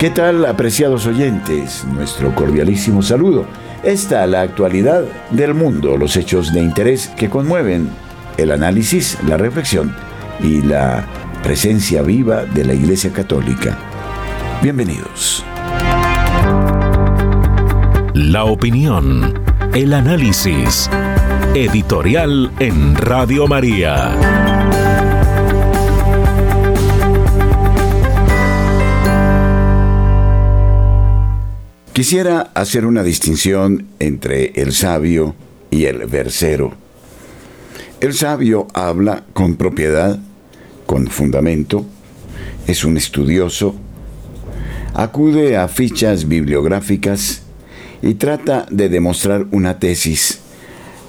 ¿Qué tal, apreciados oyentes? Nuestro cordialísimo saludo. Esta la actualidad del mundo, los hechos de interés que conmueven, el análisis, la reflexión y la presencia viva de la Iglesia Católica. Bienvenidos. La opinión, el análisis. Editorial en Radio María. Quisiera hacer una distinción entre el sabio y el versero. El sabio habla con propiedad, con fundamento, es un estudioso, acude a fichas bibliográficas y trata de demostrar una tesis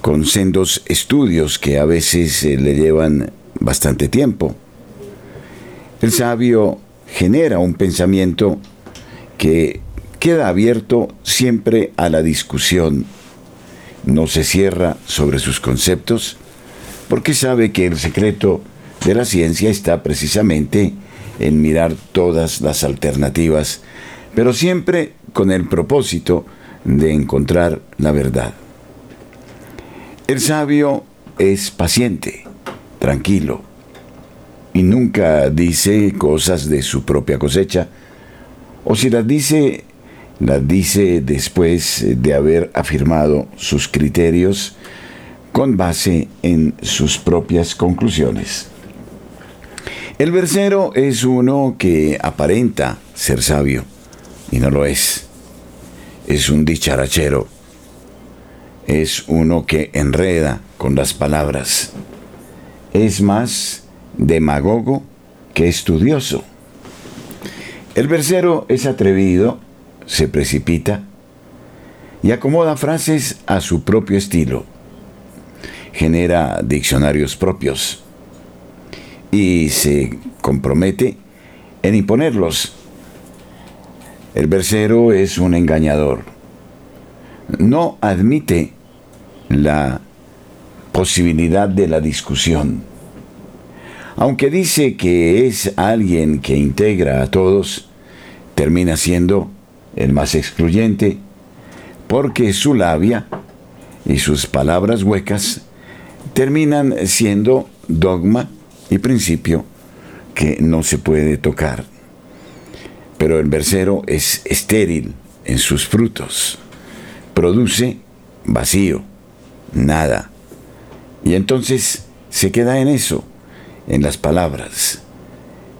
con sendos estudios que a veces eh, le llevan bastante tiempo. El sabio genera un pensamiento que queda abierto siempre a la discusión. No se cierra sobre sus conceptos porque sabe que el secreto de la ciencia está precisamente en mirar todas las alternativas, pero siempre con el propósito de encontrar la verdad. El sabio es paciente, tranquilo, y nunca dice cosas de su propia cosecha, o si las dice las dice después de haber afirmado sus criterios con base en sus propias conclusiones. El versero es uno que aparenta ser sabio y no lo es. Es un dicharachero. Es uno que enreda con las palabras. Es más demagogo que estudioso. El versero es atrevido se precipita y acomoda frases a su propio estilo. Genera diccionarios propios y se compromete en imponerlos. El versero es un engañador. No admite la posibilidad de la discusión. Aunque dice que es alguien que integra a todos, termina siendo el más excluyente, porque su labia y sus palabras huecas terminan siendo dogma y principio que no se puede tocar. Pero el versero es estéril en sus frutos, produce vacío, nada. Y entonces se queda en eso, en las palabras.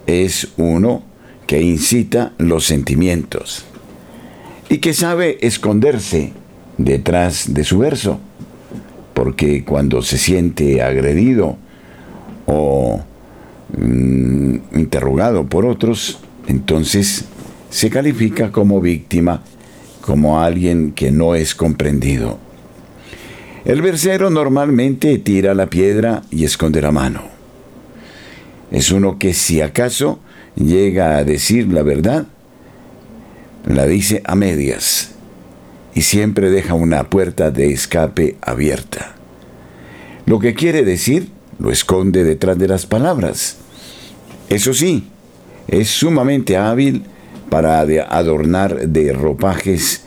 Es uno que incita los sentimientos y que sabe esconderse detrás de su verso, porque cuando se siente agredido o mm, interrogado por otros, entonces se califica como víctima, como alguien que no es comprendido. El versero normalmente tira la piedra y esconde la mano. Es uno que si acaso llega a decir la verdad, la dice a medias y siempre deja una puerta de escape abierta. Lo que quiere decir lo esconde detrás de las palabras. Eso sí, es sumamente hábil para adornar de ropajes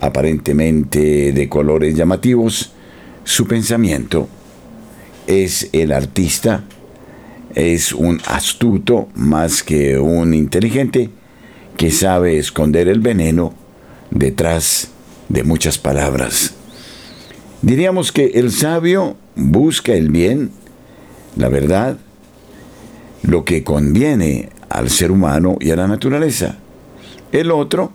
aparentemente de colores llamativos su pensamiento. Es el artista, es un astuto más que un inteligente, que sabe esconder el veneno detrás de muchas palabras. Diríamos que el sabio busca el bien, la verdad, lo que conviene al ser humano y a la naturaleza. El otro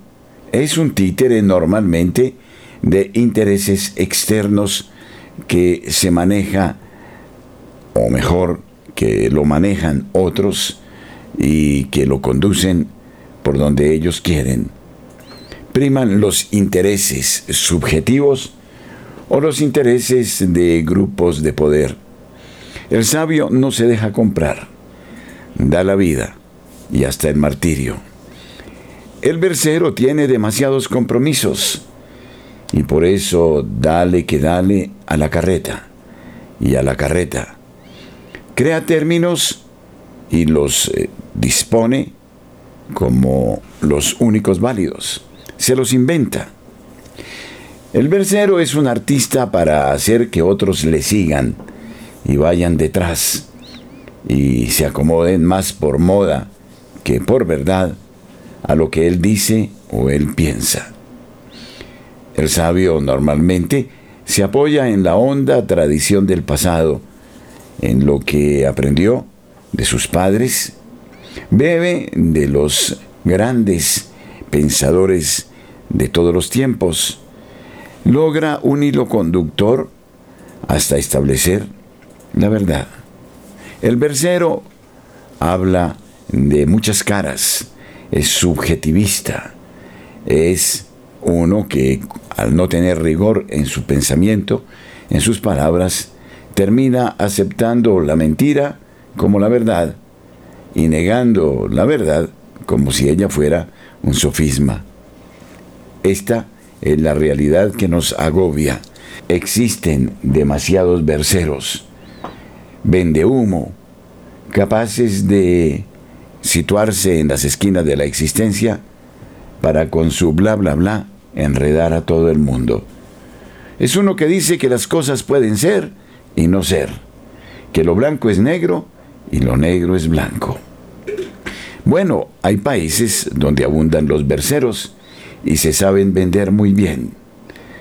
es un títere normalmente de intereses externos que se maneja, o mejor, que lo manejan otros y que lo conducen por donde ellos quieren. Priman los intereses subjetivos o los intereses de grupos de poder. El sabio no se deja comprar, da la vida y hasta el martirio. El versero tiene demasiados compromisos y por eso dale que dale a la carreta y a la carreta. Crea términos y los eh, dispone como los únicos válidos. Se los inventa. El versero es un artista para hacer que otros le sigan y vayan detrás y se acomoden más por moda que por verdad a lo que él dice o él piensa. El sabio normalmente se apoya en la honda tradición del pasado, en lo que aprendió de sus padres, bebe de los grandes pensadores de todos los tiempos, logra un hilo conductor hasta establecer la verdad. El versero habla de muchas caras, es subjetivista, es uno que al no tener rigor en su pensamiento, en sus palabras, termina aceptando la mentira como la verdad y negando la verdad como si ella fuera un sofisma. Esta es la realidad que nos agobia. Existen demasiados verseros, vende humo, capaces de situarse en las esquinas de la existencia para con su bla bla bla enredar a todo el mundo. Es uno que dice que las cosas pueden ser y no ser, que lo blanco es negro y lo negro es blanco. Bueno, hay países donde abundan los verseros y se saben vender muy bien.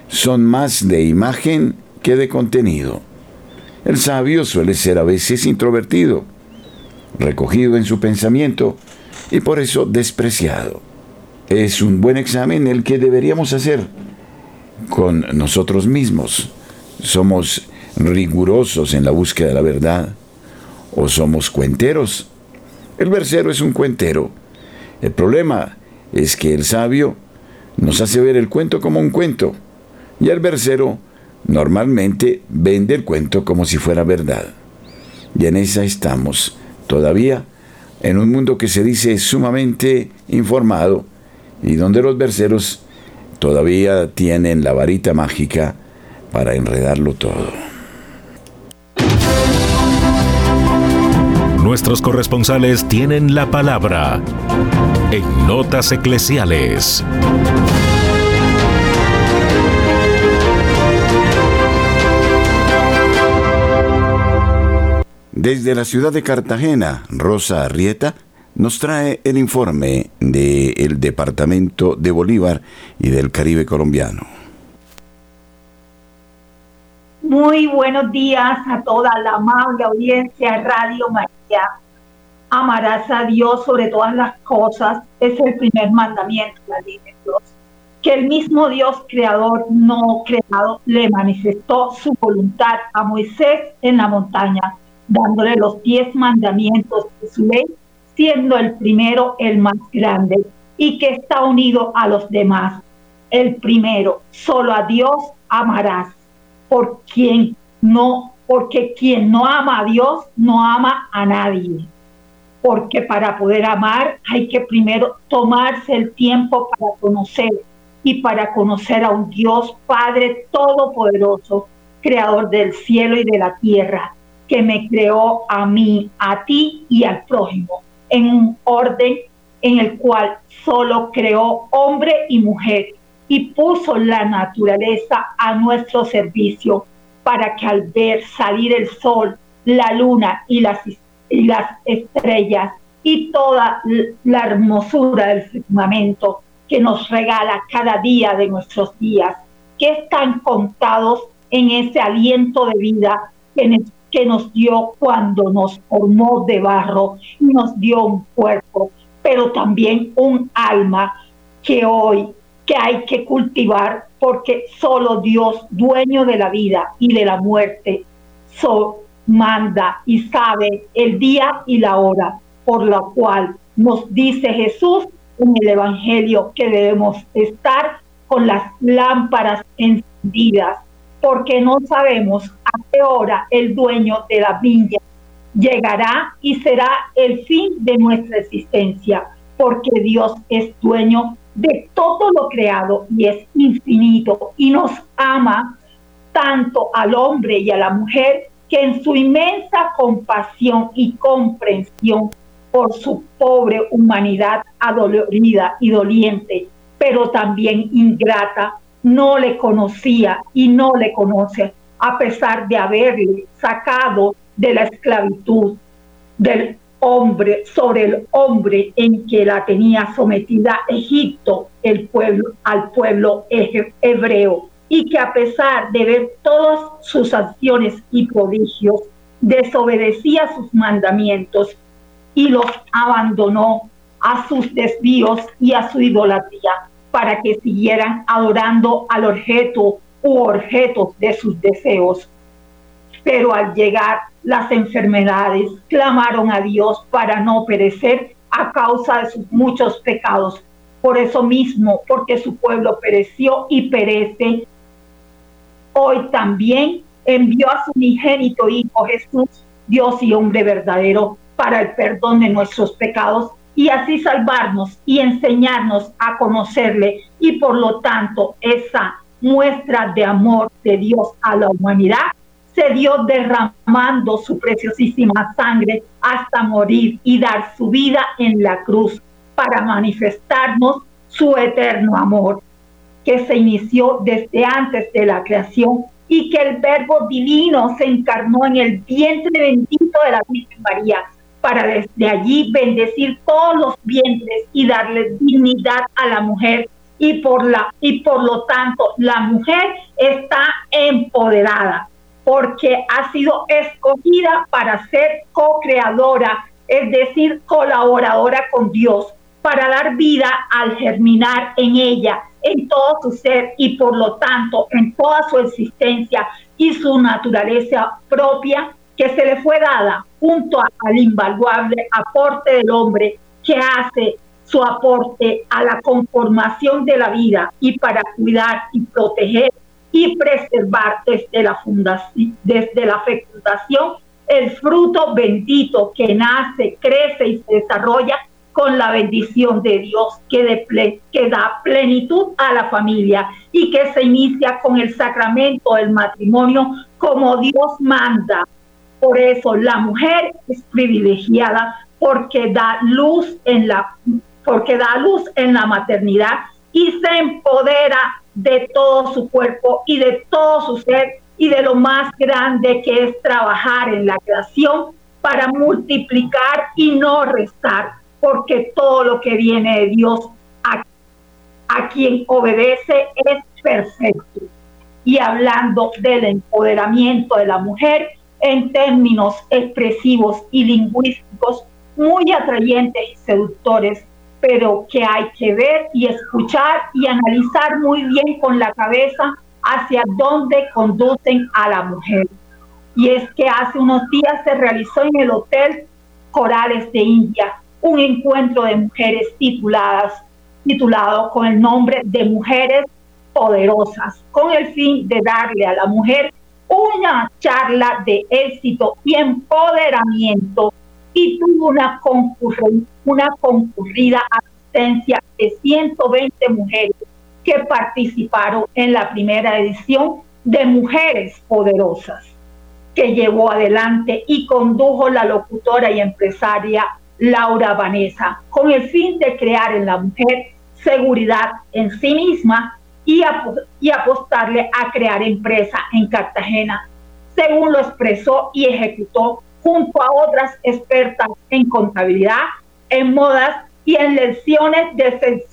Son más de imagen que de contenido. El sabio suele ser a veces introvertido, recogido en su pensamiento y por eso despreciado. Es un buen examen el que deberíamos hacer con nosotros mismos. ¿Somos rigurosos en la búsqueda de la verdad o somos cuenteros? El versero es un cuentero. El problema es que el sabio nos hace ver el cuento como un cuento y el versero normalmente vende el cuento como si fuera verdad. Y en esa estamos todavía en un mundo que se dice sumamente informado y donde los verseros todavía tienen la varita mágica para enredarlo todo. Nuestros corresponsales tienen la palabra en Notas Eclesiales. Desde la ciudad de Cartagena, Rosa Arrieta nos trae el informe del Departamento de Bolívar y del Caribe colombiano. Muy buenos días a toda la amable audiencia Radio María. Amarás a Dios sobre todas las cosas, es el primer mandamiento, la ley de Dios. Que el mismo Dios creador no creado le manifestó su voluntad a Moisés en la montaña dándole los diez mandamientos de su ley, siendo el primero el más grande y que está unido a los demás. El primero, solo a Dios amarás, por quien no, porque quien no ama a Dios no ama a nadie. Porque para poder amar hay que primero tomarse el tiempo para conocer y para conocer a un Dios Padre Todopoderoso, Creador del cielo y de la tierra, que me creó a mí, a ti y al prójimo, en un orden en el cual solo creó hombre y mujer y puso la naturaleza a nuestro servicio para que al ver salir el sol, la luna y las, y las estrellas y toda la hermosura del firmamento que nos regala cada día de nuestros días, que están contados en ese aliento de vida que, que nos dio cuando nos formó de barro y nos dio un cuerpo, pero también un alma que hoy que hay que cultivar porque solo Dios, dueño de la vida y de la muerte, so, manda y sabe el día y la hora por la cual nos dice Jesús en el Evangelio que debemos estar con las lámparas encendidas, porque no sabemos a qué hora el dueño de la viña llegará y será el fin de nuestra existencia, porque Dios es dueño de todo lo creado y es infinito y nos ama tanto al hombre y a la mujer que en su inmensa compasión y comprensión por su pobre humanidad adolorida y doliente, pero también ingrata, no le conocía y no le conoce, a pesar de haberle sacado de la esclavitud del hombre sobre el hombre en que la tenía sometida Egipto, el pueblo, al pueblo hebreo, y que a pesar de ver todas sus acciones y prodigios, desobedecía sus mandamientos y los abandonó a sus desvíos y a su idolatría para que siguieran adorando al objeto u objetos de sus deseos. Pero al llegar las enfermedades, clamaron a Dios para no perecer a causa de sus muchos pecados. Por eso mismo, porque su pueblo pereció y perece, hoy también envió a su unigénito Hijo Jesús, Dios y hombre verdadero, para el perdón de nuestros pecados y así salvarnos y enseñarnos a conocerle y por lo tanto esa muestra de amor de Dios a la humanidad se dio derramando su preciosísima sangre hasta morir y dar su vida en la cruz para manifestarnos su eterno amor, que se inició desde antes de la creación y que el verbo divino se encarnó en el vientre bendito de la Virgen María, para desde allí bendecir todos los vientres y darle dignidad a la mujer. Y por la y por lo tanto la mujer está empoderada porque ha sido escogida para ser co-creadora, es decir, colaboradora con Dios, para dar vida al germinar en ella, en todo su ser y por lo tanto en toda su existencia y su naturaleza propia que se le fue dada junto al invaluable aporte del hombre que hace su aporte a la conformación de la vida y para cuidar y proteger y preservar desde la, fundación, desde la fecundación el fruto bendito que nace, crece y se desarrolla con la bendición de Dios que, que da plenitud a la familia y que se inicia con el sacramento del matrimonio como Dios manda. Por eso la mujer es privilegiada porque da luz en la porque da luz en la maternidad y se empodera de todo su cuerpo y de todo su ser y de lo más grande que es trabajar en la creación para multiplicar y no restar, porque todo lo que viene de Dios a, a quien obedece es perfecto. Y hablando del empoderamiento de la mujer en términos expresivos y lingüísticos muy atrayentes y seductores, pero que hay que ver y escuchar y analizar muy bien con la cabeza hacia dónde conducen a la mujer. Y es que hace unos días se realizó en el Hotel Corales de India un encuentro de mujeres tituladas, titulado con el nombre de Mujeres Poderosas, con el fin de darle a la mujer una charla de éxito y empoderamiento y tuvo una, una concurrida asistencia de 120 mujeres que participaron en la primera edición de Mujeres Poderosas, que llevó adelante y condujo la locutora y empresaria Laura Vanessa, con el fin de crear en la mujer seguridad en sí misma y, y apostarle a crear empresa en Cartagena, según lo expresó y ejecutó junto a otras expertas en contabilidad, en modas y en lecciones de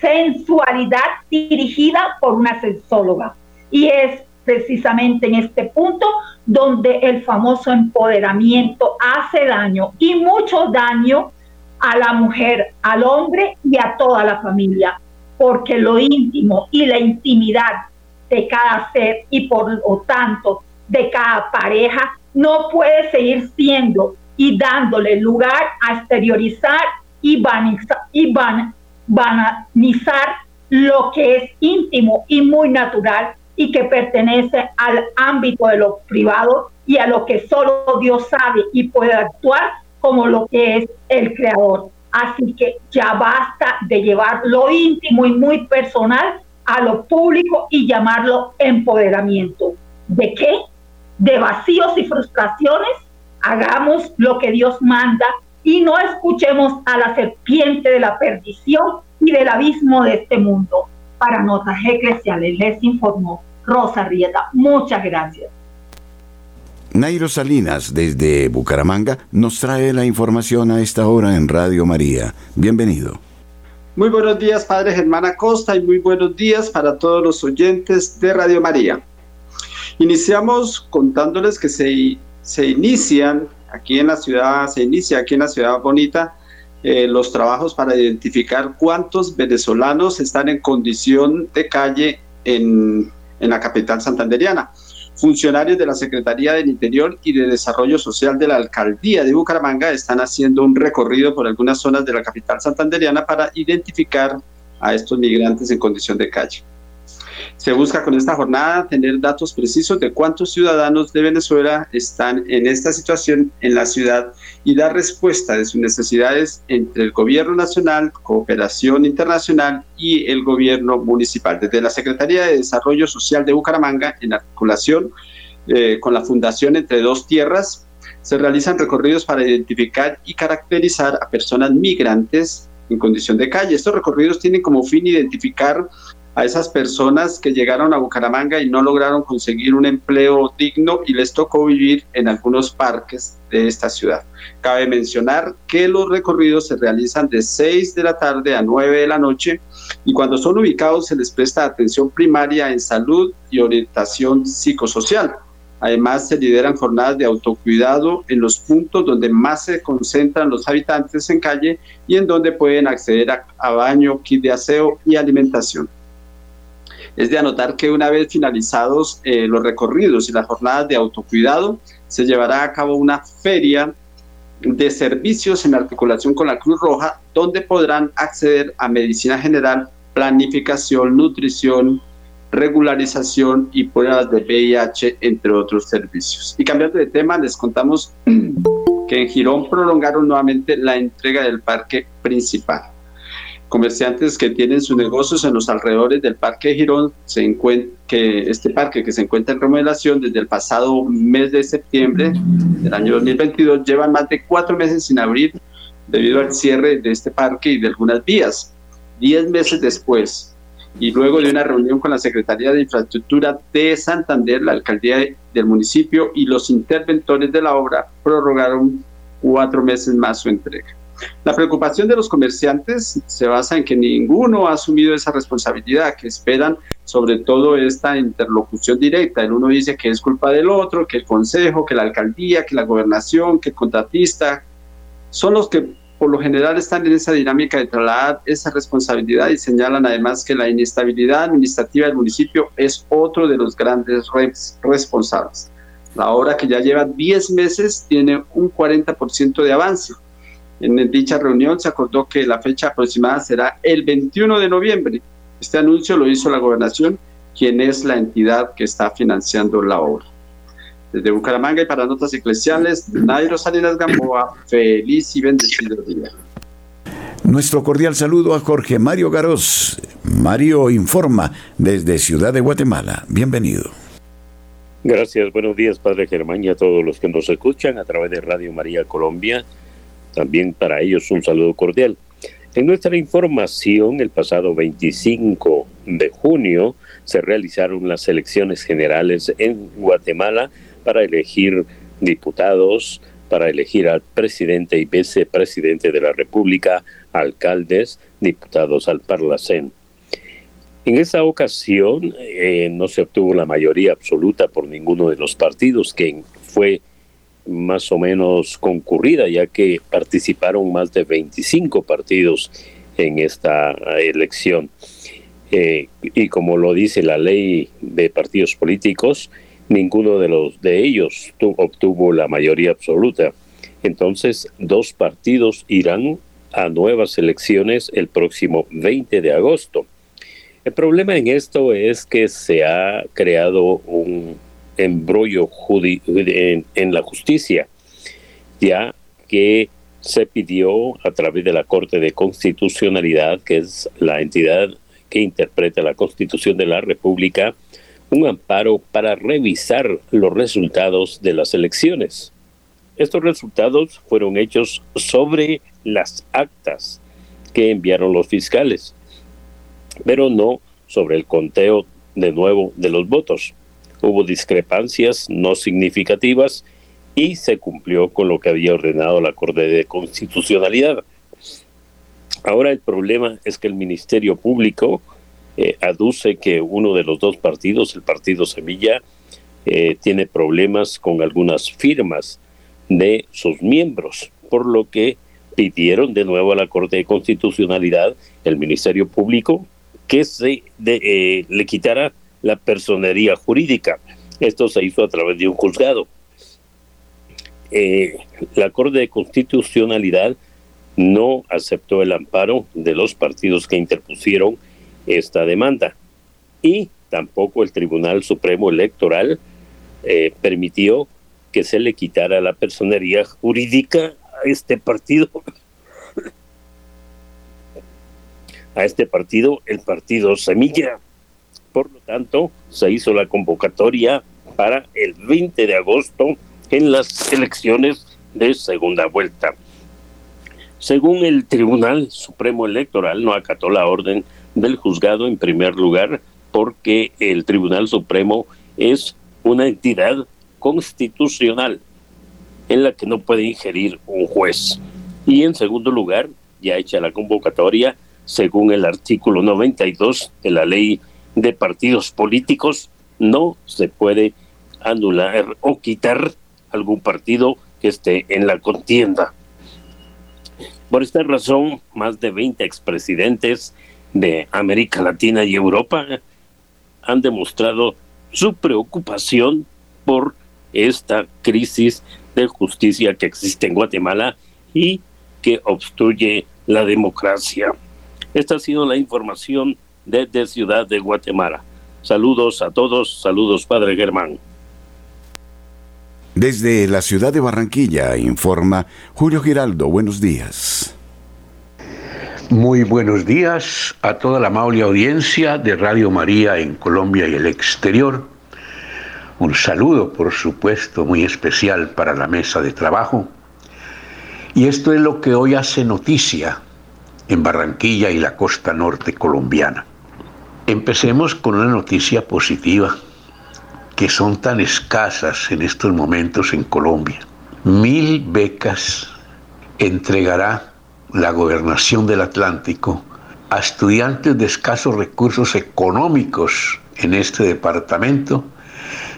sensualidad dirigida por una sexóloga. Y es precisamente en este punto donde el famoso empoderamiento hace daño y mucho daño a la mujer, al hombre y a toda la familia, porque lo íntimo y la intimidad de cada ser y por lo tanto de cada pareja no puede seguir siendo y dándole lugar a exteriorizar y, banizar, y banalizar lo que es íntimo y muy natural y que pertenece al ámbito de lo privado y a lo que solo Dios sabe y puede actuar como lo que es el creador. Así que ya basta de llevar lo íntimo y muy personal a lo público y llamarlo empoderamiento. ¿De qué? De vacíos y frustraciones. Hagamos lo que Dios manda y no escuchemos a la serpiente de la perdición y del abismo de este mundo. Para Notas Eclesiales les informó Rosa Rieta. Muchas gracias. Nairo Salinas, desde Bucaramanga, nos trae la información a esta hora en Radio María. Bienvenido. Muy buenos días, Padre Germán Acosta, y muy buenos días para todos los oyentes de Radio María. Iniciamos contándoles que se, se inician aquí en la ciudad, se inicia aquí en la ciudad bonita eh, los trabajos para identificar cuántos venezolanos están en condición de calle en, en la capital santanderiana. Funcionarios de la Secretaría del Interior y de Desarrollo Social de la Alcaldía de Bucaramanga están haciendo un recorrido por algunas zonas de la capital santanderiana para identificar a estos migrantes en condición de calle. Se busca con esta jornada tener datos precisos de cuántos ciudadanos de Venezuela están en esta situación en la ciudad y dar respuesta de sus necesidades entre el gobierno nacional, cooperación internacional y el gobierno municipal. Desde la Secretaría de Desarrollo Social de Bucaramanga, en articulación eh, con la Fundación Entre Dos Tierras, se realizan recorridos para identificar y caracterizar a personas migrantes en condición de calle. Estos recorridos tienen como fin identificar a esas personas que llegaron a Bucaramanga y no lograron conseguir un empleo digno y les tocó vivir en algunos parques de esta ciudad. Cabe mencionar que los recorridos se realizan de 6 de la tarde a 9 de la noche y cuando son ubicados se les presta atención primaria en salud y orientación psicosocial. Además, se lideran jornadas de autocuidado en los puntos donde más se concentran los habitantes en calle y en donde pueden acceder a, a baño, kit de aseo y alimentación. Es de anotar que una vez finalizados eh, los recorridos y las jornadas de autocuidado, se llevará a cabo una feria de servicios en articulación con la Cruz Roja, donde podrán acceder a medicina general, planificación, nutrición, regularización y pruebas de VIH, entre otros servicios. Y cambiando de tema, les contamos que en Girón prolongaron nuevamente la entrega del parque principal comerciantes que tienen sus negocios en los alrededores del Parque Girón, se que este parque que se encuentra en remodelación desde el pasado mes de septiembre del año 2022, llevan más de cuatro meses sin abrir debido al cierre de este parque y de algunas vías. Diez meses después, y luego de una reunión con la Secretaría de Infraestructura de Santander, la alcaldía del municipio y los interventores de la obra prorrogaron cuatro meses más su entrega. La preocupación de los comerciantes se basa en que ninguno ha asumido esa responsabilidad, que esperan sobre todo esta interlocución directa. El uno dice que es culpa del otro, que el consejo, que la alcaldía, que la gobernación, que el contratista, son los que por lo general están en esa dinámica de trasladar esa responsabilidad y señalan además que la inestabilidad administrativa del municipio es otro de los grandes responsables. La obra que ya lleva 10 meses tiene un 40% de avance en dicha reunión se acordó que la fecha aproximada será el 21 de noviembre. Este anuncio lo hizo la gobernación, quien es la entidad que está financiando la obra. Desde Bucaramanga y para Notas Eclesiales, Nairo Salinas Gamboa, feliz y bendecido día. Nuestro cordial saludo a Jorge Mario Garoz. Mario informa desde Ciudad de Guatemala. Bienvenido. Gracias, buenos días Padre Germán y a todos los que nos escuchan a través de Radio María Colombia también para ellos un saludo cordial. En nuestra información, el pasado 25 de junio se realizaron las elecciones generales en Guatemala para elegir diputados, para elegir al presidente y vicepresidente de la República, alcaldes, diputados al Parlacén. En esa ocasión eh, no se obtuvo la mayoría absoluta por ninguno de los partidos, que fue más o menos concurrida, ya que participaron más de 25 partidos en esta elección. Eh, y como lo dice la ley de partidos políticos, ninguno de los de ellos obtuvo la mayoría absoluta. Entonces, dos partidos irán a nuevas elecciones el próximo 20 de agosto. El problema en esto es que se ha creado un embrollo en, en la justicia, ya que se pidió a través de la Corte de Constitucionalidad, que es la entidad que interpreta la Constitución de la República, un amparo para revisar los resultados de las elecciones. Estos resultados fueron hechos sobre las actas que enviaron los fiscales, pero no sobre el conteo de nuevo de los votos. Hubo discrepancias no significativas y se cumplió con lo que había ordenado la Corte de Constitucionalidad. Ahora el problema es que el Ministerio Público eh, aduce que uno de los dos partidos, el Partido Semilla, eh, tiene problemas con algunas firmas de sus miembros, por lo que pidieron de nuevo a la Corte de Constitucionalidad, el Ministerio Público, que se eh, le quitara la personería jurídica. Esto se hizo a través de un juzgado. Eh, la Corte de Constitucionalidad no aceptó el amparo de los partidos que interpusieron esta demanda y tampoco el Tribunal Supremo Electoral eh, permitió que se le quitara la personería jurídica a este partido a este partido el partido Semilla por lo tanto se hizo la convocatoria para el 20 de agosto en las elecciones de segunda vuelta. Según el Tribunal Supremo Electoral, no acató la orden del juzgado en primer lugar porque el Tribunal Supremo es una entidad constitucional en la que no puede ingerir un juez. Y en segundo lugar, ya hecha la convocatoria, según el artículo 92 de la ley de partidos políticos, no se puede anular o quitar algún partido que esté en la contienda. Por esta razón, más de 20 expresidentes de América Latina y Europa han demostrado su preocupación por esta crisis de justicia que existe en Guatemala y que obstruye la democracia. Esta ha sido la información desde Ciudad de Guatemala. Saludos a todos, saludos Padre Germán. Desde la ciudad de Barranquilla informa Julio Giraldo. Buenos días. Muy buenos días a toda la amable audiencia de Radio María en Colombia y el exterior. Un saludo, por supuesto, muy especial para la mesa de trabajo. Y esto es lo que hoy hace noticia en Barranquilla y la costa norte colombiana. Empecemos con una noticia positiva que son tan escasas en estos momentos en Colombia. Mil becas entregará la gobernación del Atlántico a estudiantes de escasos recursos económicos en este departamento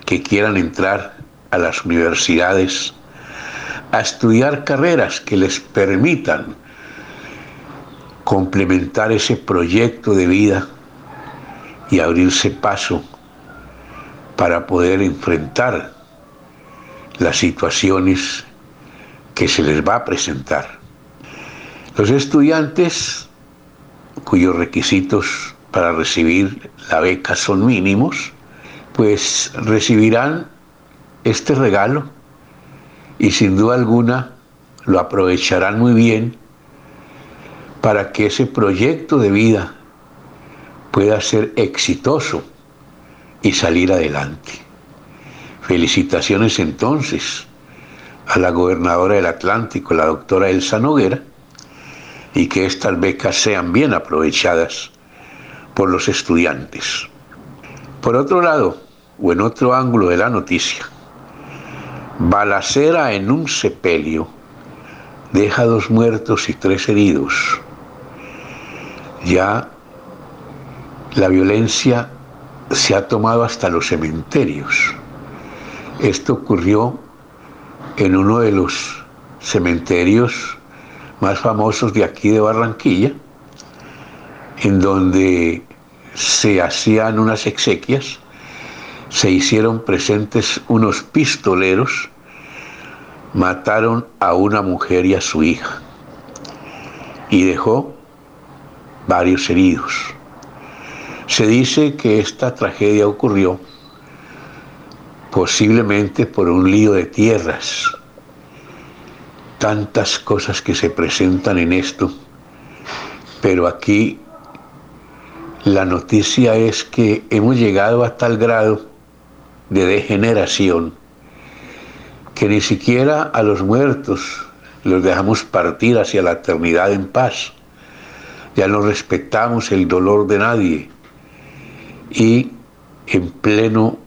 que quieran entrar a las universidades a estudiar carreras que les permitan complementar ese proyecto de vida y abrirse paso para poder enfrentar las situaciones que se les va a presentar. Los estudiantes cuyos requisitos para recibir la beca son mínimos, pues recibirán este regalo y sin duda alguna lo aprovecharán muy bien para que ese proyecto de vida pueda ser exitoso y salir adelante. Felicitaciones entonces a la gobernadora del Atlántico, la doctora Elsa Noguera, y que estas becas sean bien aprovechadas por los estudiantes. Por otro lado, o en otro ángulo de la noticia, balacera en un sepelio deja dos muertos y tres heridos. Ya la violencia se ha tomado hasta los cementerios. Esto ocurrió en uno de los cementerios más famosos de aquí de Barranquilla, en donde se hacían unas exequias, se hicieron presentes unos pistoleros, mataron a una mujer y a su hija y dejó varios heridos. Se dice que esta tragedia ocurrió posiblemente por un lío de tierras. Tantas cosas que se presentan en esto, pero aquí la noticia es que hemos llegado a tal grado de degeneración que ni siquiera a los muertos los dejamos partir hacia la eternidad en paz. Ya no respetamos el dolor de nadie. Y en pleno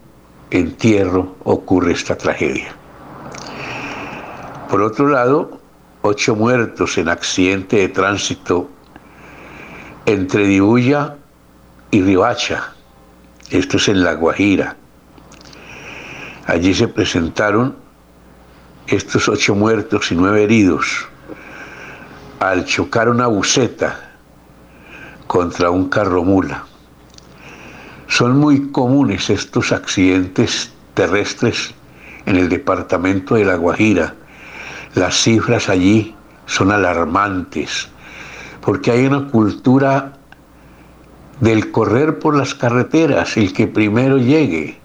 entierro ocurre esta tragedia. Por otro lado, ocho muertos en accidente de tránsito entre Dibuya y Ribacha. Esto es en La Guajira. Allí se presentaron estos ocho muertos y nueve heridos al chocar una buceta contra un carro mula. Son muy comunes estos accidentes terrestres en el departamento de La Guajira. Las cifras allí son alarmantes, porque hay una cultura del correr por las carreteras, el que primero llegue.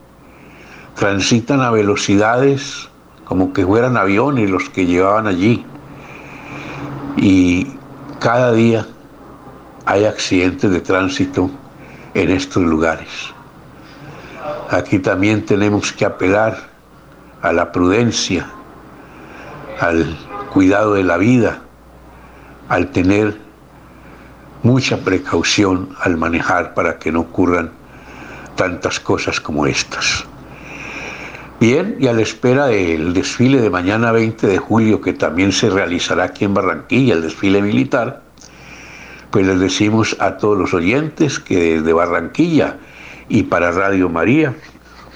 Transitan a velocidades como que fueran aviones los que llevaban allí. Y cada día hay accidentes de tránsito en estos lugares. Aquí también tenemos que apelar a la prudencia, al cuidado de la vida, al tener mucha precaución al manejar para que no ocurran tantas cosas como estas. Bien, y a la espera del desfile de mañana 20 de julio, que también se realizará aquí en Barranquilla, el desfile militar, pues les decimos a todos los oyentes que desde Barranquilla y para Radio María,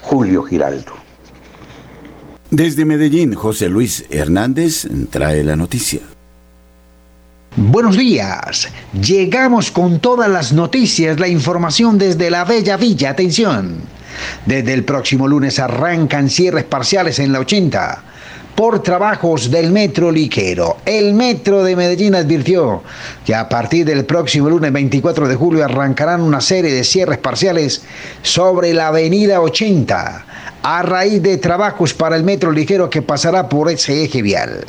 Julio Giraldo. Desde Medellín, José Luis Hernández trae la noticia. Buenos días. Llegamos con todas las noticias, la información desde la Bella Villa. Atención. Desde el próximo lunes arrancan cierres parciales en la 80 por trabajos del metro ligero. El metro de Medellín advirtió que a partir del próximo lunes 24 de julio arrancarán una serie de cierres parciales sobre la avenida 80 a raíz de trabajos para el metro ligero que pasará por ese eje vial.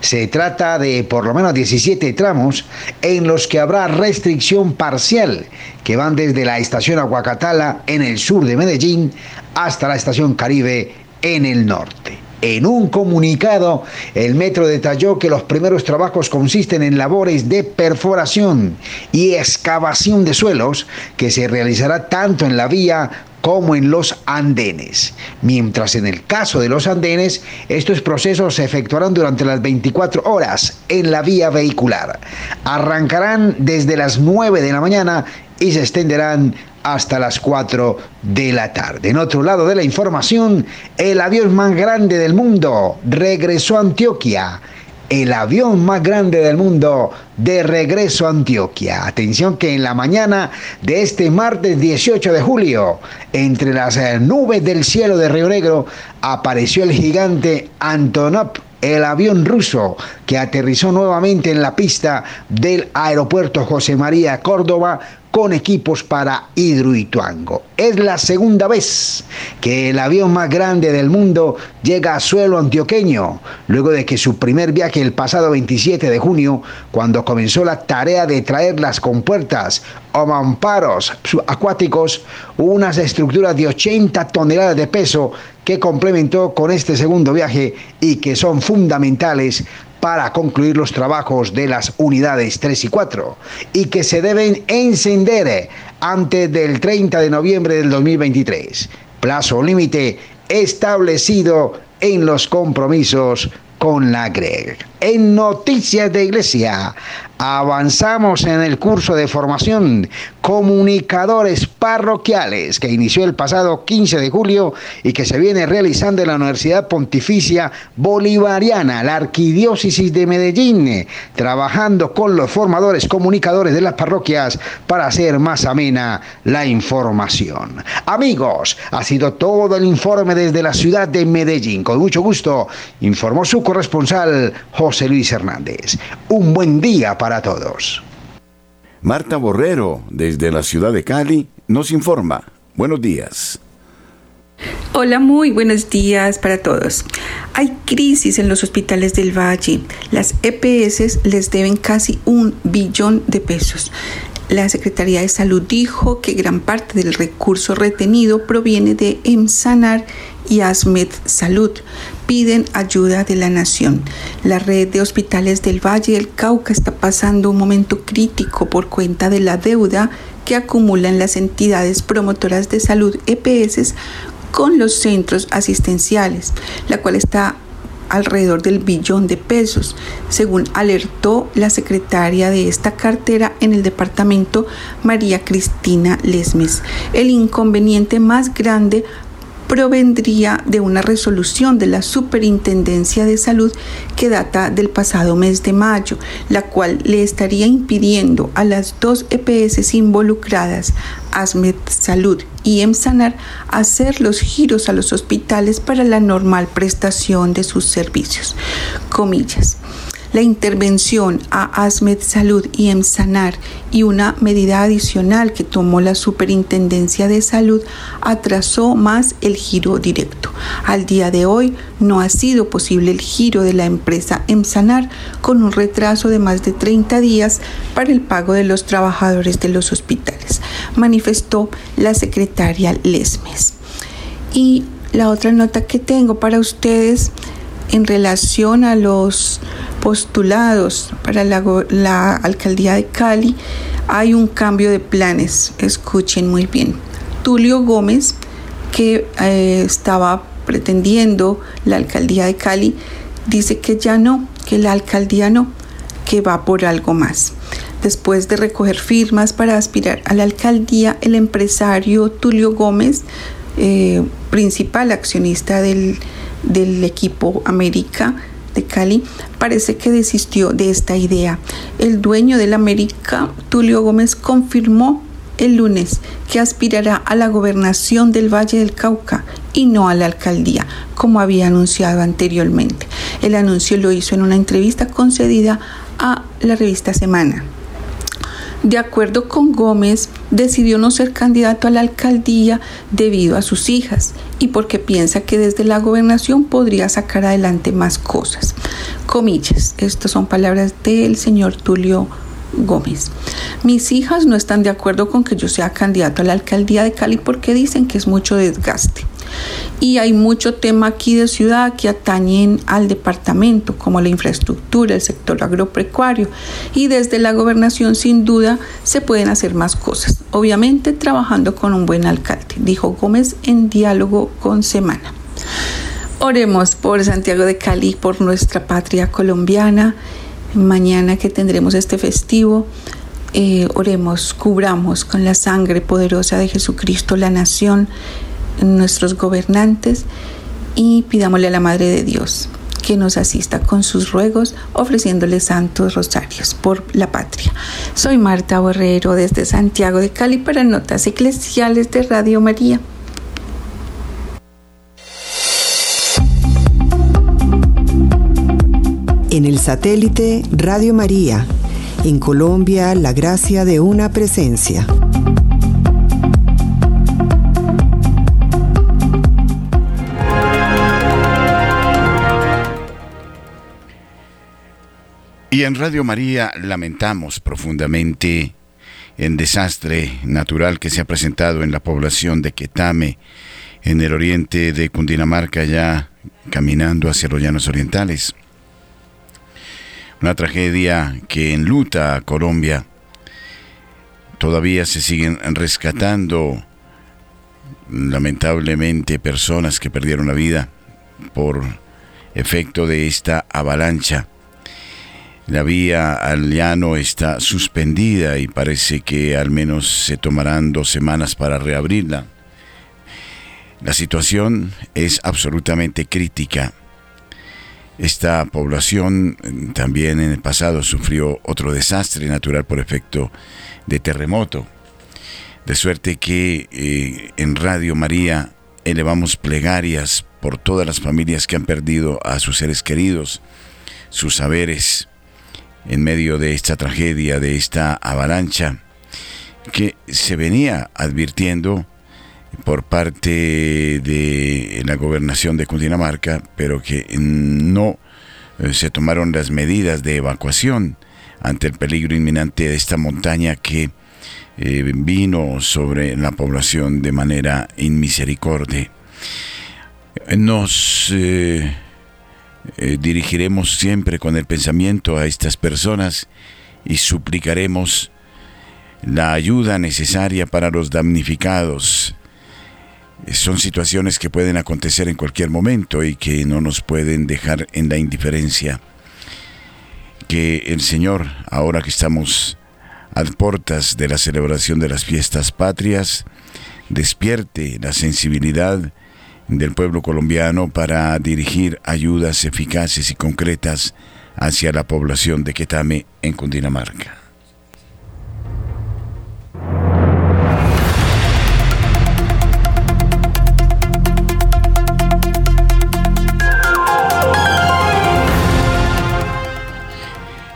Se trata de por lo menos 17 tramos en los que habrá restricción parcial que van desde la estación Aguacatala en el sur de Medellín hasta la estación Caribe en el norte. En un comunicado, el metro detalló que los primeros trabajos consisten en labores de perforación y excavación de suelos que se realizará tanto en la vía como en los andenes. Mientras en el caso de los andenes, estos procesos se efectuarán durante las 24 horas en la vía vehicular. Arrancarán desde las 9 de la mañana y se extenderán hasta las 4 de la tarde. En otro lado de la información, el avión más grande del mundo regresó a Antioquia el avión más grande del mundo de regreso a Antioquia. Atención que en la mañana de este martes 18 de julio, entre las eh, nubes del cielo de Río Negro, apareció el gigante Antonov el avión ruso que aterrizó nuevamente en la pista del aeropuerto José María Córdoba con equipos para Hidroituango. Es la segunda vez que el avión más grande del mundo llega a suelo antioqueño, luego de que su primer viaje el pasado 27 de junio, cuando comenzó la tarea de traer las compuertas o mamparos acuáticos, unas estructuras de 80 toneladas de peso que complementó con este segundo viaje y que son fundamentales para concluir los trabajos de las unidades 3 y 4 y que se deben encender antes del 30 de noviembre del 2023, plazo límite establecido en los compromisos con la GREG. En Noticias de Iglesia. Avanzamos en el curso de formación Comunicadores Parroquiales que inició el pasado 15 de julio y que se viene realizando en la Universidad Pontificia Bolivariana, la Arquidiócesis de Medellín, trabajando con los formadores comunicadores de las parroquias para hacer más amena la información. Amigos, ha sido todo el informe desde la ciudad de Medellín. Con mucho gusto, informó su corresponsal José Luis Hernández. Un buen día para todos. Marta Borrero, desde la ciudad de Cali, nos informa. Buenos días. Hola, muy buenos días para todos. Hay crisis en los hospitales del Valle. Las EPS les deben casi un billón de pesos. La Secretaría de Salud dijo que gran parte del recurso retenido proviene de EMSANAR y ASMED Salud. Piden ayuda de la nación. La red de hospitales del Valle del Cauca está pasando un momento crítico por cuenta de la deuda que acumulan las entidades promotoras de salud EPS con los centros asistenciales, la cual está alrededor del billón de pesos, según alertó la secretaria de esta cartera en el departamento, María Cristina Lesmes. El inconveniente más grande provendría de una resolución de la Superintendencia de Salud que data del pasado mes de mayo, la cual le estaría impidiendo a las dos EPS involucradas, ASMED Salud y EMSANAR, hacer los giros a los hospitales para la normal prestación de sus servicios. Comillas. La intervención a ASMED Salud y EMSANAR y una medida adicional que tomó la Superintendencia de Salud atrasó más el giro directo. Al día de hoy no ha sido posible el giro de la empresa EMSANAR con un retraso de más de 30 días para el pago de los trabajadores de los hospitales, manifestó la secretaria Lesmes. Y la otra nota que tengo para ustedes en relación a los postulados para la, alcaldía de Cali, hay un cambio de planes. Escuchen muy bien. Tulio Gómez, que eh, estaba pretendiendo la alcaldía de Cali, dice que ya no, que la alcaldía no, que va por algo más. Después de recoger firmas para aspirar a la alcaldía, el empresario Tulio Gómez, eh, principal accionista del, del equipo América, de Cali parece que desistió de esta idea. El dueño del América, Tulio Gómez, confirmó el lunes que aspirará a la gobernación del Valle del Cauca y no a la alcaldía, como había anunciado anteriormente. El anuncio lo hizo en una entrevista concedida a la revista Semana. De acuerdo con Gómez, decidió no ser candidato a la alcaldía debido a sus hijas y porque piensa que desde la gobernación podría sacar adelante más cosas. Comillas, estas son palabras del señor Tulio Gómez. Mis hijas no están de acuerdo con que yo sea candidato a la alcaldía de Cali porque dicen que es mucho desgaste y hay mucho tema aquí de ciudad que atañen al departamento, como la infraestructura, el sector agropecuario y desde la gobernación sin duda se pueden hacer más cosas, obviamente trabajando con un buen alcalde, dijo Gómez en diálogo con Semana. Oremos por Santiago de Cali, por nuestra patria colombiana. Mañana que tendremos este festivo, eh, oremos, cubramos con la sangre poderosa de Jesucristo la nación nuestros gobernantes y pidámosle a la Madre de Dios que nos asista con sus ruegos, ofreciéndole santos rosarios por la patria. Soy Marta Borrero desde Santiago de Cali para Notas Eclesiales de Radio María. En el satélite Radio María, en Colombia, la gracia de una presencia. Y en Radio María lamentamos profundamente el desastre natural que se ha presentado en la población de Quetame, en el oriente de Cundinamarca, ya caminando hacia los llanos orientales. Una tragedia que enluta a Colombia. Todavía se siguen rescatando lamentablemente personas que perdieron la vida por efecto de esta avalancha La vía al llano está suspendida y parece que al menos se tomarán dos semanas para reabrirla. La situación es absolutamente crítica. Esta población también en el pasado sufrió otro desastre natural por efecto de terremoto. De suerte que eh, en Radio María elevamos plegarias por todas las familias que han perdido a sus seres queridos, sus saberes, en medio de esta tragedia, de esta avalancha, que se venía advirtiendo por parte de la gobernación de Cundinamarca, pero que no eh, se tomaron las medidas de evacuación ante el peligro inminente de esta montaña que eh, vino sobre la población de manera inmisericordia. Nos eh, dirigiremos siempre con el pensamiento a estas personas y suplicaremos la ayuda necesaria para los damnificados, son situaciones que pueden acontecer en cualquier momento y que no nos pueden dejar en la indiferencia. Que el Señor, ahora que estamos a puertas de la celebración de las fiestas patrias, despierte la sensibilidad del pueblo colombiano para dirigir ayudas eficaces y concretas hacia la población de Quetame en Cundinamarca.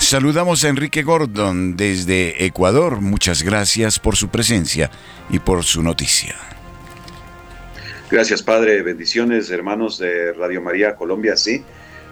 Saludamos a Enrique Gordon desde Ecuador. Muchas gracias por su presencia y por su noticia. Gracias, Padre. Bendiciones, hermanos de Radio María Colombia. Sí,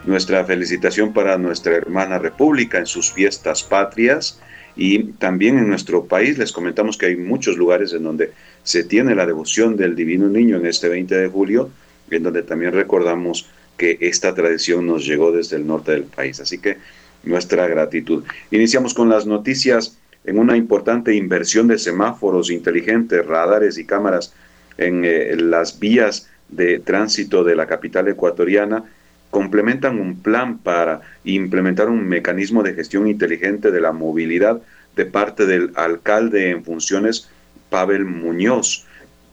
nuestra felicitación para nuestra hermana República en sus fiestas patrias y también en nuestro país. Les comentamos que hay muchos lugares en donde se tiene la devoción del Divino Niño en este 20 de julio, en donde también recordamos que esta tradición nos llegó desde el norte del país. Así que nuestra gratitud. Iniciamos con las noticias en una importante inversión de semáforos inteligentes, radares y cámaras en eh, las vías de tránsito de la capital ecuatoriana complementan un plan para implementar un mecanismo de gestión inteligente de la movilidad de parte del alcalde en funciones, Pavel Muñoz,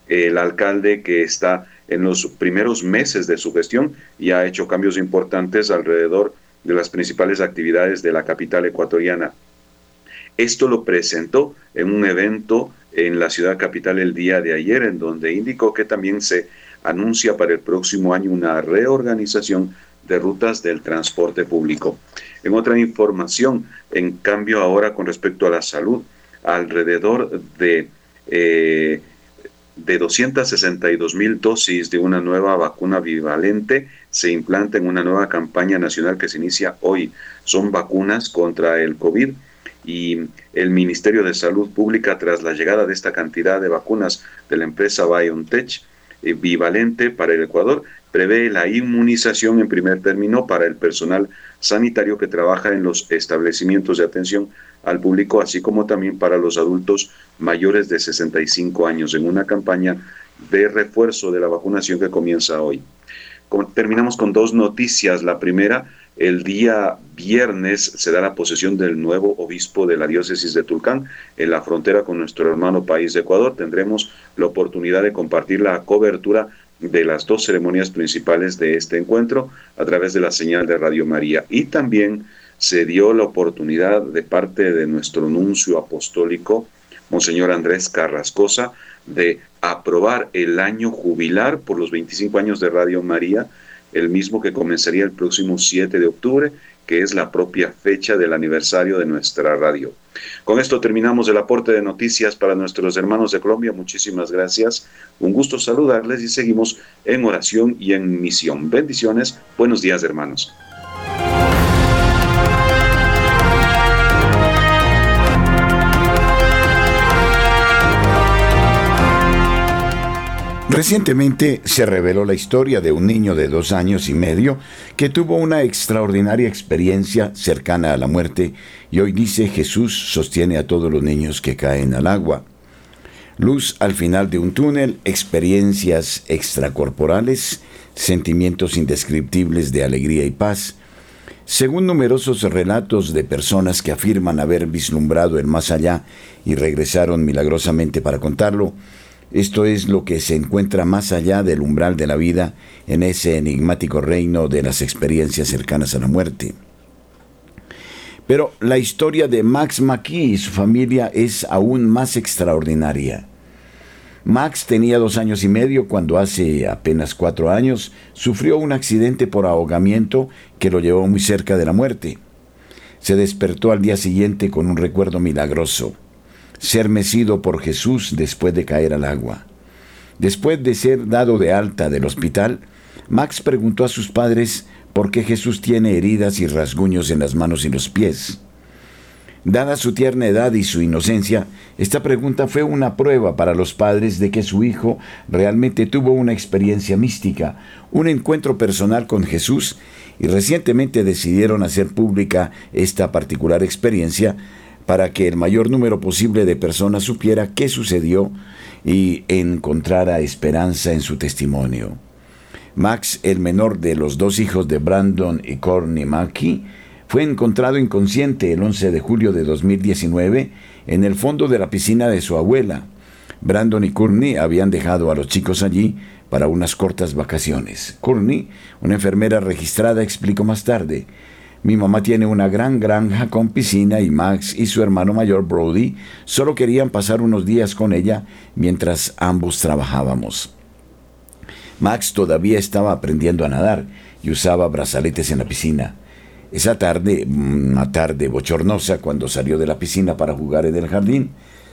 el alcalde que está en los primeros meses de su gestión y ha hecho cambios importantes alrededor de las principales actividades de la capital ecuatoriana. Esto lo presentó en un evento en la ciudad capital el día de ayer, en donde indicó que también se anuncia para el próximo año una reorganización de rutas del transporte público. En otra información, en cambio ahora con respecto a la salud, alrededor de eh, de 262 mil dosis de una nueva vacuna bivalente se implanta en una nueva campaña nacional que se inicia hoy. Son vacunas contra el COVID y el Ministerio de Salud Pública, tras la llegada de esta cantidad de vacunas de la empresa BioNTech, eh, bivalente para el Ecuador, prevé la inmunización en primer término para el personal sanitario que trabaja en los establecimientos de atención al público, así como también para los adultos mayores de 65 años, en una campaña de refuerzo de la vacunación que comienza hoy. Terminamos con dos noticias. La primera, el día viernes se da la posesión del nuevo obispo de la diócesis de Tulcán en la frontera con nuestro hermano país de Ecuador. Tendremos la oportunidad de compartir la cobertura de las dos ceremonias principales de este encuentro a través de la señal de Radio María. Y también se dio la oportunidad de parte de nuestro nuncio apostólico, Monseñor Andrés Carrascosa, de aprobar el año jubilar por los 25 años de Radio María, el mismo que comenzaría el próximo 7 de octubre, que es la propia fecha del aniversario de nuestra radio. Con esto terminamos el aporte de noticias para nuestros hermanos de Colombia. Muchísimas gracias. Un gusto saludarles y seguimos en oración y en misión. Bendiciones. Buenos días, hermanos. Recientemente se reveló la historia de un niño de dos años y medio que tuvo una extraordinaria experiencia cercana a la muerte y hoy dice Jesús sostiene a todos los niños que caen al agua. Luz al final de un túnel, experiencias extracorporales, sentimientos indescriptibles de alegría y paz. Según numerosos relatos de personas que afirman haber vislumbrado el más allá y regresaron milagrosamente para contarlo, esto es lo que se encuentra más allá del umbral de la vida en ese enigmático reino de las experiencias cercanas a la muerte. Pero la historia de Max McKee y su familia es aún más extraordinaria. Max tenía dos años y medio cuando hace apenas cuatro años sufrió un accidente por ahogamiento que lo llevó muy cerca de la muerte. Se despertó al día siguiente con un recuerdo milagroso, ser mecido por Jesús después de caer al agua. Después de ser dado de alta del hospital, Max preguntó a sus padres por qué Jesús tiene heridas y rasguños en las manos y los pies. Dada su tierna edad y su inocencia, esta pregunta fue una prueba para los padres de que su hijo realmente tuvo una experiencia mística, un encuentro personal con Jesús, y recientemente decidieron hacer pública esta particular experiencia para que el mayor número posible de personas supiera qué sucedió y encontrara esperanza en su testimonio. Max, el menor de los dos hijos de Brandon y Courtney Mackey, fue encontrado inconsciente el 11 de julio de 2019 en el fondo de la piscina de su abuela. Brandon y Courtney habían dejado a los chicos allí para unas cortas vacaciones. Courtney, una enfermera registrada, explicó más tarde, mi mamá tiene una gran granja con piscina y Max y su hermano mayor Brody solo querían pasar unos días con ella mientras ambos trabajábamos. Max todavía estaba aprendiendo a nadar y usaba brazaletes en la piscina. Esa tarde, una tarde bochornosa, cuando salió de la piscina para jugar en el jardín,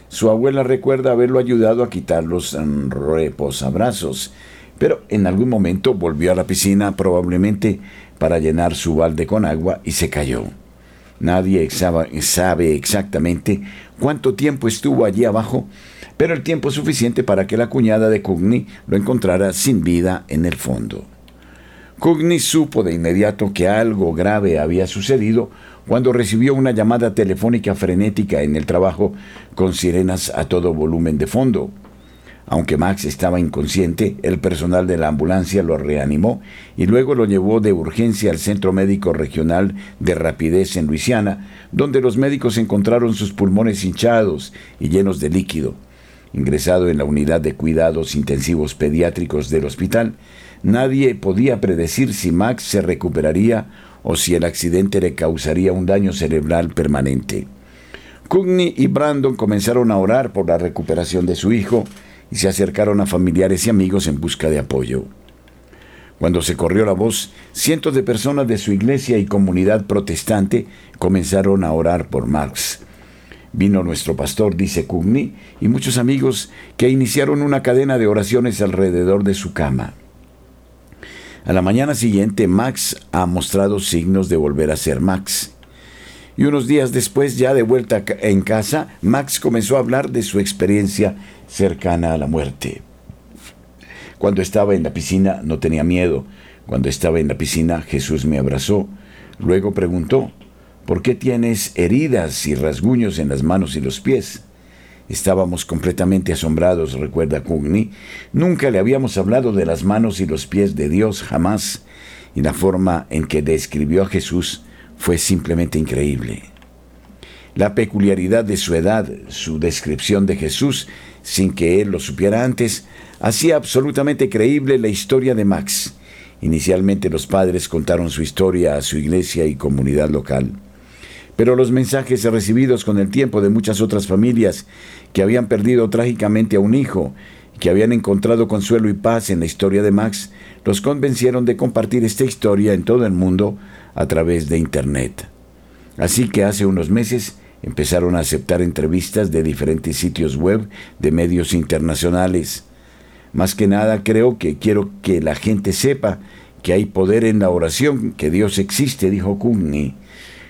su abuela recuerda haberlo ayudado a quitar los mm, reposabrazos, pero en algún momento volvió a la piscina probablemente para llenar su balde con agua y se cayó. Nadie sabe exactamente cuánto tiempo estuvo allí abajo, pero el tiempo suficiente para que la cuñada de Cugni lo encontrara sin vida en el fondo. Cugni supo de inmediato que algo grave había sucedido cuando recibió una llamada telefónica frenética en el trabajo con sirenas a todo volumen de fondo. Aunque Max estaba inconsciente, el personal de la ambulancia lo reanimó y luego lo llevó de urgencia al Centro Médico Regional de Rapidez en Luisiana, donde los médicos encontraron sus pulmones hinchados y llenos de líquido. Ingresado en la unidad de cuidados intensivos pediátricos del hospital, Nadie podía predecir si Max se recuperaría o si el accidente le causaría un daño cerebral permanente. Courtney y Brandon comenzaron a orar por la recuperación de su hijo y se acercaron a familiares y amigos en busca de apoyo. Cuando se corrió la voz, cientos de personas de su iglesia y comunidad protestante comenzaron a orar por Max. Vino nuestro pastor, dice Courtney, y muchos amigos que iniciaron una cadena de oraciones alrededor de su cama. A la mañana siguiente, Max ha mostrado signos de volver a ser Max. Y unos días después, ya de vuelta en casa, Max comenzó a hablar de su experiencia cercana a la muerte. Cuando estaba en la piscina no tenía miedo. Cuando estaba en la piscina Jesús me abrazó. Luego preguntó, ¿por qué tienes heridas y rasguños en las manos y los pies? Estábamos completamente asombrados, recuerda Cugni. Nunca le habíamos hablado de las manos y los pies de Dios, jamás. Y la forma en que describió a Jesús fue simplemente increíble. La peculiaridad de su edad, su descripción de Jesús, sin que él lo supiera antes, hacía absolutamente creíble la historia de Max. Inicialmente los padres contaron su historia a su iglesia y comunidad local. Pero los mensajes recibidos con el tiempo de muchas otras familias que habían perdido trágicamente a un hijo, que habían encontrado consuelo y paz en la historia de Max, los convencieron de compartir esta historia en todo el mundo a través de Internet. Así que hace unos meses empezaron a aceptar entrevistas de diferentes sitios web de medios internacionales. Más que nada creo que quiero que la gente sepa que hay poder en la oración, que Dios existe, dijo Cugni.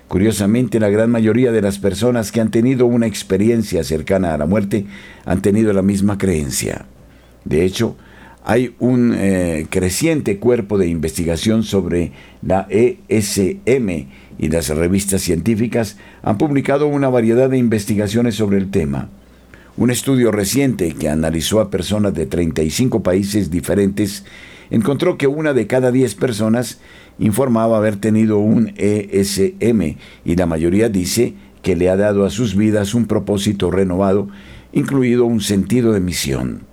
Curiosamente, la gran mayoría de las personas que han tenido una experiencia cercana a la muerte han tenido la misma creencia. De hecho, hay un eh, creciente cuerpo de investigación sobre la ESM y las revistas científicas han publicado una variedad de investigaciones sobre el tema. Un estudio reciente que analizó a personas de 35 países diferentes encontró que una de cada diez personas informaba haber tenido un ESM y la mayoría dice que le ha dado a sus vidas un propósito renovado, incluido un sentido de misión.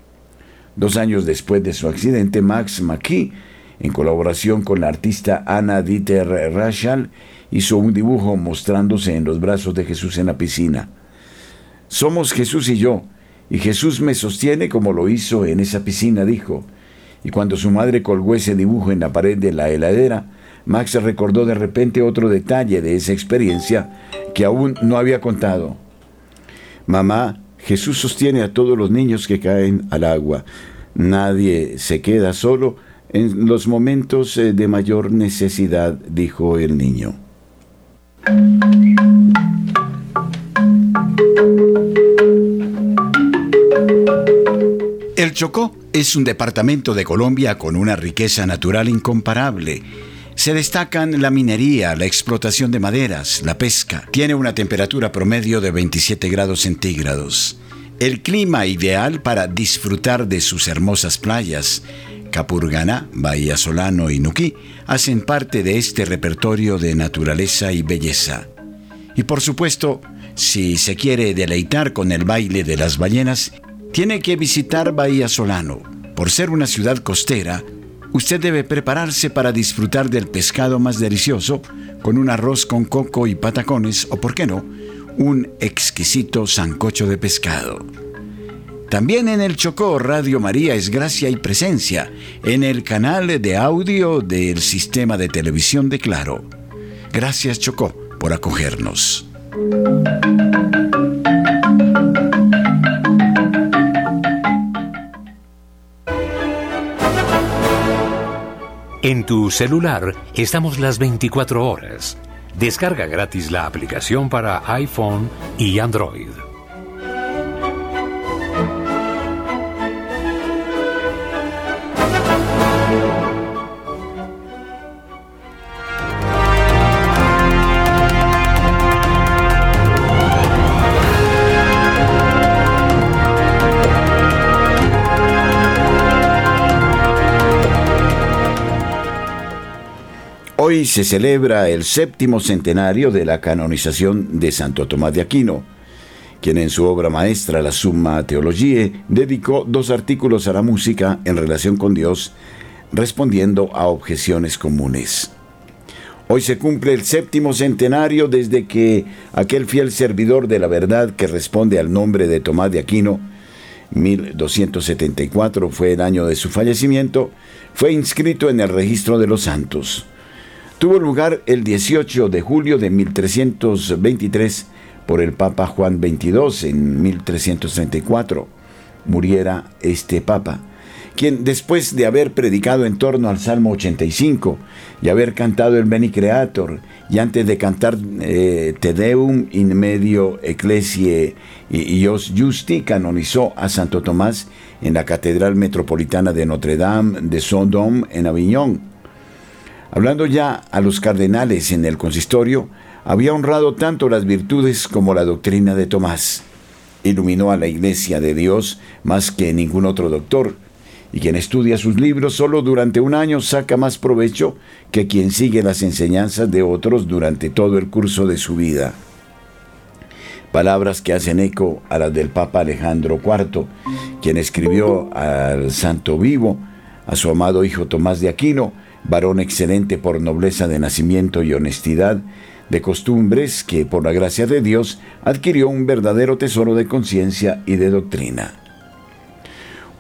Dos años después de su accidente, Max McKee, en colaboración con la artista Anna Dieter Rachel, hizo un dibujo mostrándose en los brazos de Jesús en la piscina. Somos Jesús y yo, y Jesús me sostiene como lo hizo en esa piscina, dijo. Y cuando su madre colgó ese dibujo en la pared de la heladera, Max recordó de repente otro detalle de esa experiencia que aún no había contado. Mamá, Jesús sostiene a todos los niños que caen al agua. Nadie se queda solo en los momentos eh, de mayor necesidad, dijo el niño. El Chocó es un departamento de Colombia con una riqueza natural incomparable. Se destacan la minería, la explotación de maderas, la pesca. Tiene una temperatura promedio de 27 grados centígrados. El clima ideal para disfrutar de sus hermosas playas. Capurganá, Bahía Solano y Nuquí hacen parte de este repertorio de naturaleza y belleza. Y por supuesto, si se quiere deleitar con el baile de las ballenas, tiene que visitar Bahía Solano. Por ser una ciudad costera, usted debe prepararse para disfrutar del pescado más delicioso con un arroz con coco y patacones o, por qué no, un exquisito sancocho de pescado. También en el Chocó Radio María es gracia y presencia en el canal de audio del sistema de televisión de Claro. Gracias Chocó por acogernos. En tu celular estamos las 24 horas. Descarga gratis la aplicación para iPhone y Android. Hoy se celebra el séptimo centenario de la canonización de Santo Tomás de Aquino, quien en su obra maestra La Summa Theologiae dedicó dos artículos a la música en relación con Dios, respondiendo a objeciones comunes. Hoy se cumple el séptimo centenario desde que aquel fiel servidor de la verdad que responde al nombre de Tomás de Aquino, 1274 fue el año de su fallecimiento, fue inscrito en el registro de los santos tuvo lugar el 18 de julio de 1323 por el Papa Juan XXII en 1334. Muriera este Papa, quien después de haber predicado en torno al Salmo 85 y haber cantado el Beni Creator, y antes de cantar eh, Te Deum in medio ecclesiae Ios Justi, canonizó a Santo Tomás en la Catedral Metropolitana de Notre Dame de Saint-Dôme en Aviñón Hablando ya a los cardenales en el consistorio, había honrado tanto las virtudes como la doctrina de Tomás. Iluminó a la Iglesia de Dios más que ningún otro doctor, y quien estudia sus libros solo durante un año saca más provecho que quien sigue las enseñanzas de otros durante todo el curso de su vida. Palabras que hacen eco a las del Papa Alejandro IV, quien escribió al Santo Vivo, a su amado hijo Tomás de Aquino, varón excelente por nobleza de nacimiento y honestidad, de costumbres que, por la gracia de Dios, adquirió un verdadero tesoro de conciencia y de doctrina.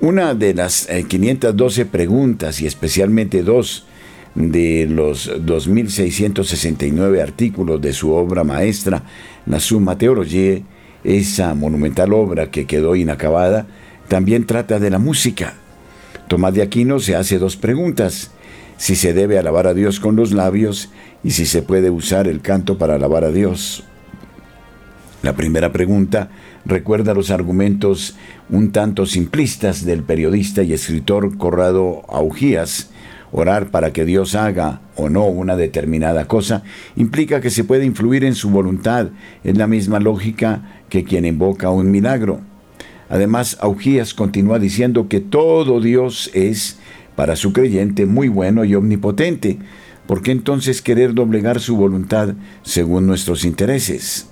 Una de las 512 eh, preguntas, y especialmente dos de los 2.669 artículos de su obra maestra, la Summa Theologiae, esa monumental obra que quedó inacabada, también trata de la música. Tomás de Aquino se hace dos preguntas si se debe alabar a Dios con los labios y si se puede usar el canto para alabar a Dios. La primera pregunta recuerda los argumentos un tanto simplistas del periodista y escritor Corrado Augías. Orar para que Dios haga o no una determinada cosa implica que se puede influir en su voluntad. Es la misma lógica que quien invoca un milagro. Además, Augías continúa diciendo que todo Dios es para su creyente muy bueno y omnipotente. ¿Por qué entonces querer doblegar su voluntad según nuestros intereses?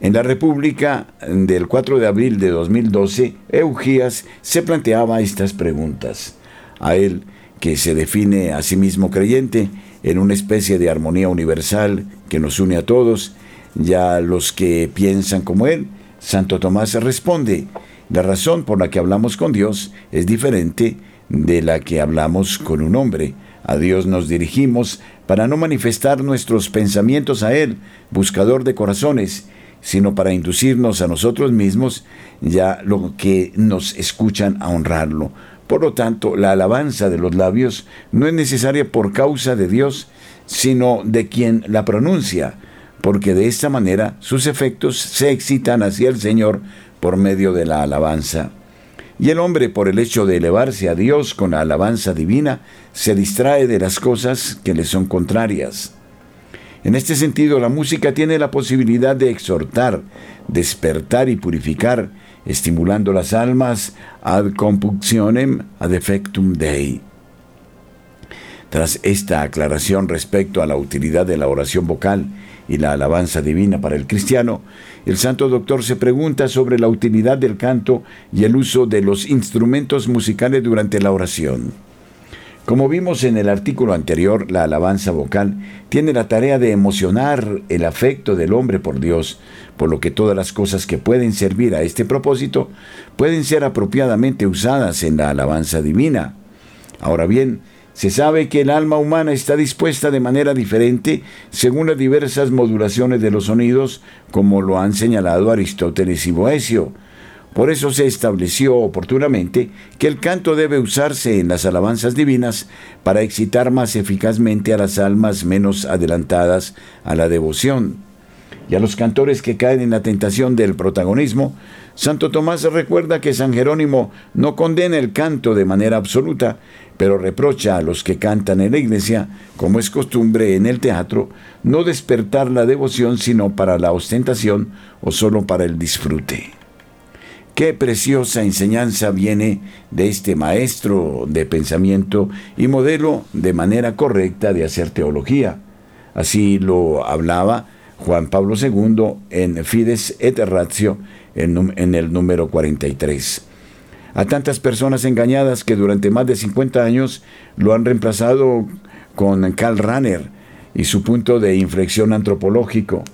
En la República del 4 de abril de 2012, Eugías se planteaba estas preguntas. A él, que se define a sí mismo creyente, en una especie de armonía universal que nos une a todos, ya los que piensan como él, Santo Tomás responde, la razón por la que hablamos con Dios es diferente de la que hablamos con un hombre. A Dios nos dirigimos para no manifestar nuestros pensamientos a Él, buscador de corazones, sino para inducirnos a nosotros mismos, ya lo que nos escuchan a honrarlo. Por lo tanto, la alabanza de los labios no es necesaria por causa de Dios, sino de quien la pronuncia, porque de esta manera sus efectos se excitan hacia el Señor por medio de la alabanza. Y el hombre, por el hecho de elevarse a Dios con la alabanza divina, se distrae de las cosas que le son contrarias. En este sentido, la música tiene la posibilidad de exhortar, despertar y purificar, estimulando las almas ad compunctionem ad effectum Dei. Tras esta aclaración respecto a la utilidad de la oración vocal y la alabanza divina para el cristiano, el santo doctor se pregunta sobre la utilidad del canto y el uso de los instrumentos musicales durante la oración. Como vimos en el artículo anterior, la alabanza vocal tiene la tarea de emocionar el afecto del hombre por Dios, por lo que todas las cosas que pueden servir a este propósito pueden ser apropiadamente usadas en la alabanza divina. Ahora bien, se sabe que el alma humana está dispuesta de manera diferente según las diversas modulaciones de los sonidos, como lo han señalado Aristóteles y Boesio. Por eso se estableció oportunamente que el canto debe usarse en las alabanzas divinas para excitar más eficazmente a las almas menos adelantadas a la devoción. Y a los cantores que caen en la tentación del protagonismo, Santo Tomás recuerda que San Jerónimo no condena el canto de manera absoluta, pero reprocha a los que cantan en la iglesia, como es costumbre en el teatro, no despertar la devoción sino para la ostentación o solo para el disfrute. Qué preciosa enseñanza viene de este maestro de pensamiento y modelo de manera correcta de hacer teología. Así lo hablaba Juan Pablo II en Fides et Ratio en, el número 43 a tantas personas engañadas que durante más de 50 años lo han reemplazado con Karl Rahner y su punto de inflexión antropológico.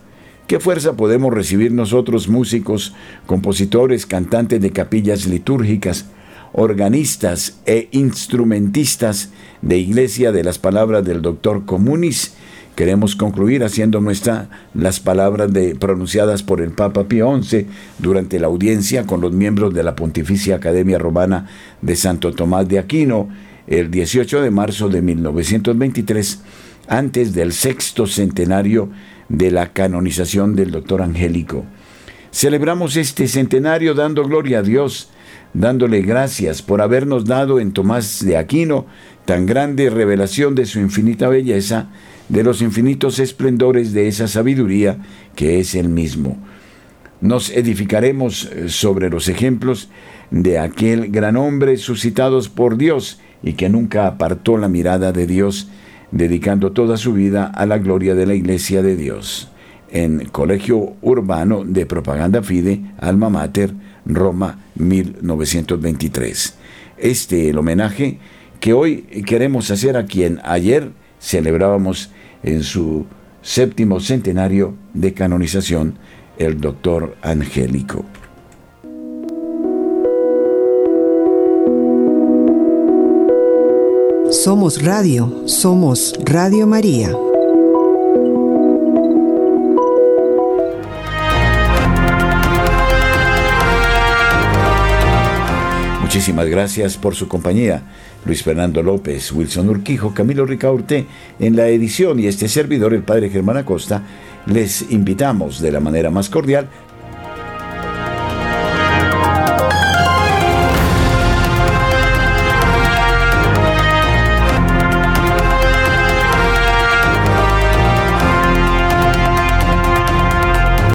¿Qué fuerza podemos recibir nosotros músicos, compositores, cantantes de capillas litúrgicas, organistas e instrumentistas de iglesia de las palabras del doctor Comunis Queremos concluir haciendo nuestra las palabras pronunciadas por el Papa Pío XI durante la audiencia con los miembros de la Pontificia Academia Romana de Santo Tomás de Aquino el 18 de marzo de 1923, antes del sexto centenario de la canonización del doctor Angélico. Celebramos este centenario dando gloria a Dios, dándole gracias por habernos dado en Tomás de Aquino tan grande revelación de su infinita belleza, de los infinitos esplendores de esa sabiduría que es el mismo. Nos edificaremos eh, sobre los ejemplos de aquel gran hombre suscitados por Dios y que nunca apartó la mirada de Dios, dedicando toda su vida a la gloria de la Iglesia de Dios. En Colegio Urbano de Propaganda Fide, Alma Mater, Roma, 1923. Este el homenaje que hoy queremos hacer a quien ayer celebrábamos en su séptimo centenario de canonización, el doctor Angélico. Somos Radio, somos Radio María. Muchísimas gracias por su compañía. Luis Fernando López, Wilson Urquijo, Camilo Ricaurte en la edición y este servidor, el Padre Germán Acosta, les invitamos de la manera más cordial